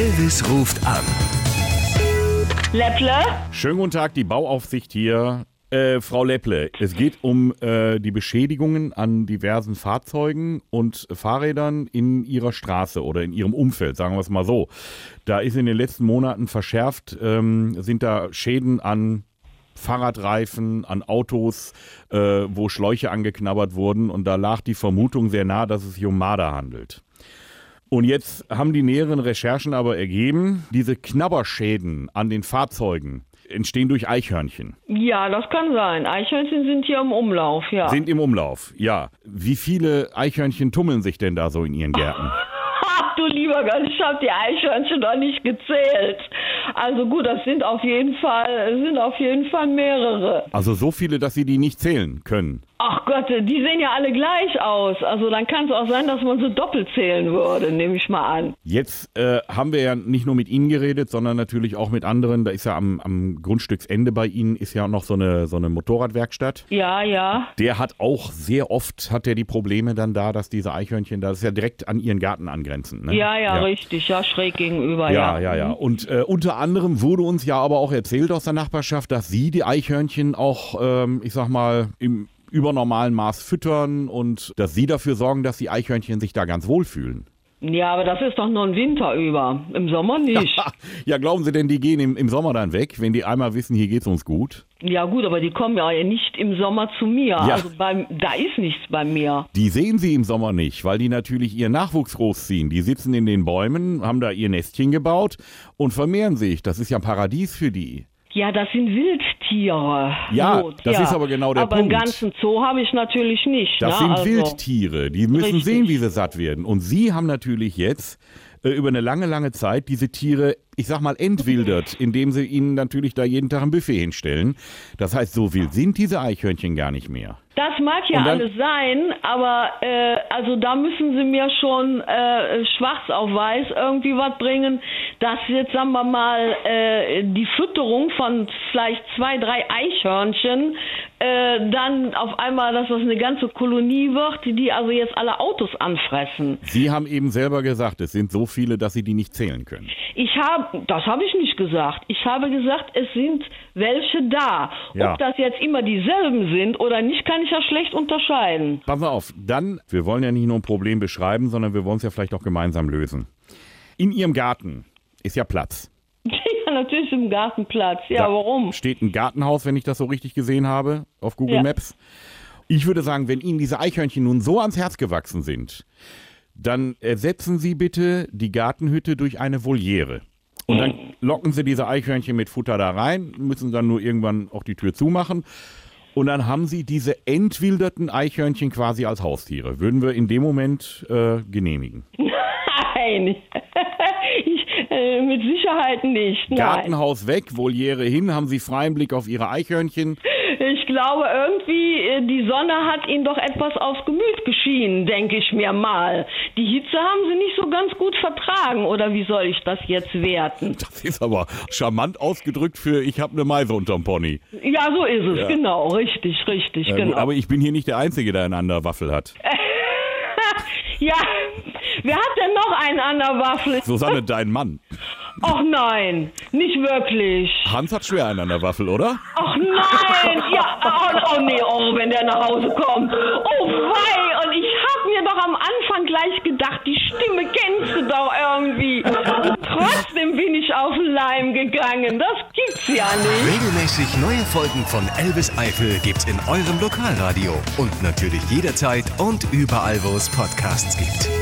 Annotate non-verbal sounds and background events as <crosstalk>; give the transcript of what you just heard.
Elvis ruft an. Lepple? Schönen guten Tag, die Bauaufsicht hier. Äh, Frau Lepple, es geht um äh, die Beschädigungen an diversen Fahrzeugen und Fahrrädern in Ihrer Straße oder in Ihrem Umfeld, sagen wir es mal so. Da ist in den letzten Monaten verschärft, ähm, sind da Schäden an Fahrradreifen, an Autos, äh, wo Schläuche angeknabbert wurden und da lag die Vermutung sehr nah, dass es sich um Marder handelt. Und jetzt haben die näheren Recherchen aber ergeben, diese Knabberschäden an den Fahrzeugen entstehen durch Eichhörnchen. Ja, das kann sein. Eichhörnchen sind hier im Umlauf, ja. Sind im Umlauf, ja. Wie viele Eichhörnchen tummeln sich denn da so in Ihren Gärten? Du lieber Gott, ich habe die Eichhörnchen doch nicht gezählt. Also gut, das sind auf jeden Fall, sind auf jeden Fall mehrere. Also so viele, dass Sie die nicht zählen können. Ach Gott, die sehen ja alle gleich aus. Also dann kann es auch sein, dass man sie doppelt zählen würde, nehme ich mal an. Jetzt äh, haben wir ja nicht nur mit Ihnen geredet, sondern natürlich auch mit anderen. Da ist ja am, am Grundstücksende bei Ihnen ist ja noch so eine, so eine Motorradwerkstatt. Ja, ja. Der hat auch sehr oft, hat er die Probleme dann da, dass diese Eichhörnchen, das ist ja direkt an Ihren Garten angrenzend. Ne? Ja, ja, richtig, ja, schräg gegenüber, Ja, ja. ja, ja. Und äh, unter anderem wurde uns ja aber auch erzählt aus der Nachbarschaft, dass Sie die Eichhörnchen auch, ähm, ich sag mal, im übernormalen Maß füttern und dass Sie dafür sorgen, dass die Eichhörnchen sich da ganz wohlfühlen. Ja, aber das ist doch nur ein Winter über. Im Sommer nicht. <laughs> ja, glauben Sie denn, die gehen im, im Sommer dann weg, wenn die einmal wissen, hier geht's uns gut? Ja gut, aber die kommen ja nicht im Sommer zu mir. Ja. Also beim, da ist nichts bei mir. Die sehen Sie im Sommer nicht, weil die natürlich ihren Nachwuchs großziehen. Die sitzen in den Bäumen, haben da ihr Nestchen gebaut und vermehren sich. Das ist ja ein Paradies für die. Ja, das sind Wildtiere. Ja, Gut, das ist aber genau der aber Punkt. einen ganzen Zoo habe ich natürlich nicht. Das ne? sind also, Wildtiere, die müssen Richtig. sehen, wie sie satt werden. Und Sie haben natürlich jetzt äh, über eine lange, lange Zeit diese Tiere, ich sag mal, entwildert, indem Sie ihnen natürlich da jeden Tag ein Buffet hinstellen. Das heißt, so wild sind diese Eichhörnchen gar nicht mehr. Das mag ja dann- alles sein, aber äh, also da müssen sie mir schon äh, schwarz auf weiß irgendwie was bringen, dass jetzt sagen wir mal äh, die Fütterung von vielleicht zwei, drei Eichhörnchen äh, dann auf einmal, dass das eine ganze Kolonie wird, die also jetzt alle Autos anfressen. Sie haben eben selber gesagt, es sind so viele, dass Sie die nicht zählen können. Ich habe, das habe ich nicht gesagt. Ich habe gesagt, es sind welche da. Ja. Ob das jetzt immer dieselben sind oder nicht, kann ich ja schlecht unterscheiden. Pass mal auf, dann, wir wollen ja nicht nur ein Problem beschreiben, sondern wir wollen es ja vielleicht auch gemeinsam lösen. In Ihrem Garten ist ja Platz. Ja, natürlich im Gartenplatz. Ja, Da warum? Steht ein Gartenhaus, wenn ich das so richtig gesehen habe, auf Google Ja. Maps. Ich würde sagen, wenn Ihnen diese Eichhörnchen nun so ans Herz gewachsen sind, dann ersetzen Sie bitte die Gartenhütte durch eine Voliere. Und dann locken Sie diese Eichhörnchen mit Futter da rein, müssen dann nur irgendwann auch die Tür zumachen. Und dann haben Sie diese entwilderten Eichhörnchen quasi als Haustiere. Würden wir in dem Moment äh, genehmigen. <laughs> Nein. Ich, äh, mit Sicherheit nicht. Nein. Gartenhaus weg, Voliere hin, haben Sie freien Blick auf Ihre Eichhörnchen. Ich glaube, irgendwie, äh, die Sonne hat ihnen doch etwas aufs Gemüt geschienen, denke ich mir mal. Die Hitze haben sie nicht so ganz gut vertragen, oder wie soll ich das jetzt werten? Das ist aber charmant ausgedrückt für ich habe eine Meise unterm Pony. Ja, so ist es, Ja. genau, richtig, richtig, Ja, genau. gut, aber ich bin hier nicht der Einzige, der einen an der Waffel hat. <laughs> ja, wer hat denn noch einen an der Waffel? Susanne, dein Mann. Ach nein, nicht wirklich. Hans hat schwer einen an der Waffel, oder? Ach nein, ja, oh, oh nee, oh, wenn der nach Hause kommt. Oh wei, und ich hab mir doch am Anfang gleich gedacht, die Stimme kennst du doch irgendwie. Und trotzdem bin ich auf den Leim gegangen, das gibt's ja nicht. Regelmäßig neue Folgen von Elvis Eifel gibt's in eurem Lokalradio und natürlich jederzeit und überall, wo es Podcasts gibt.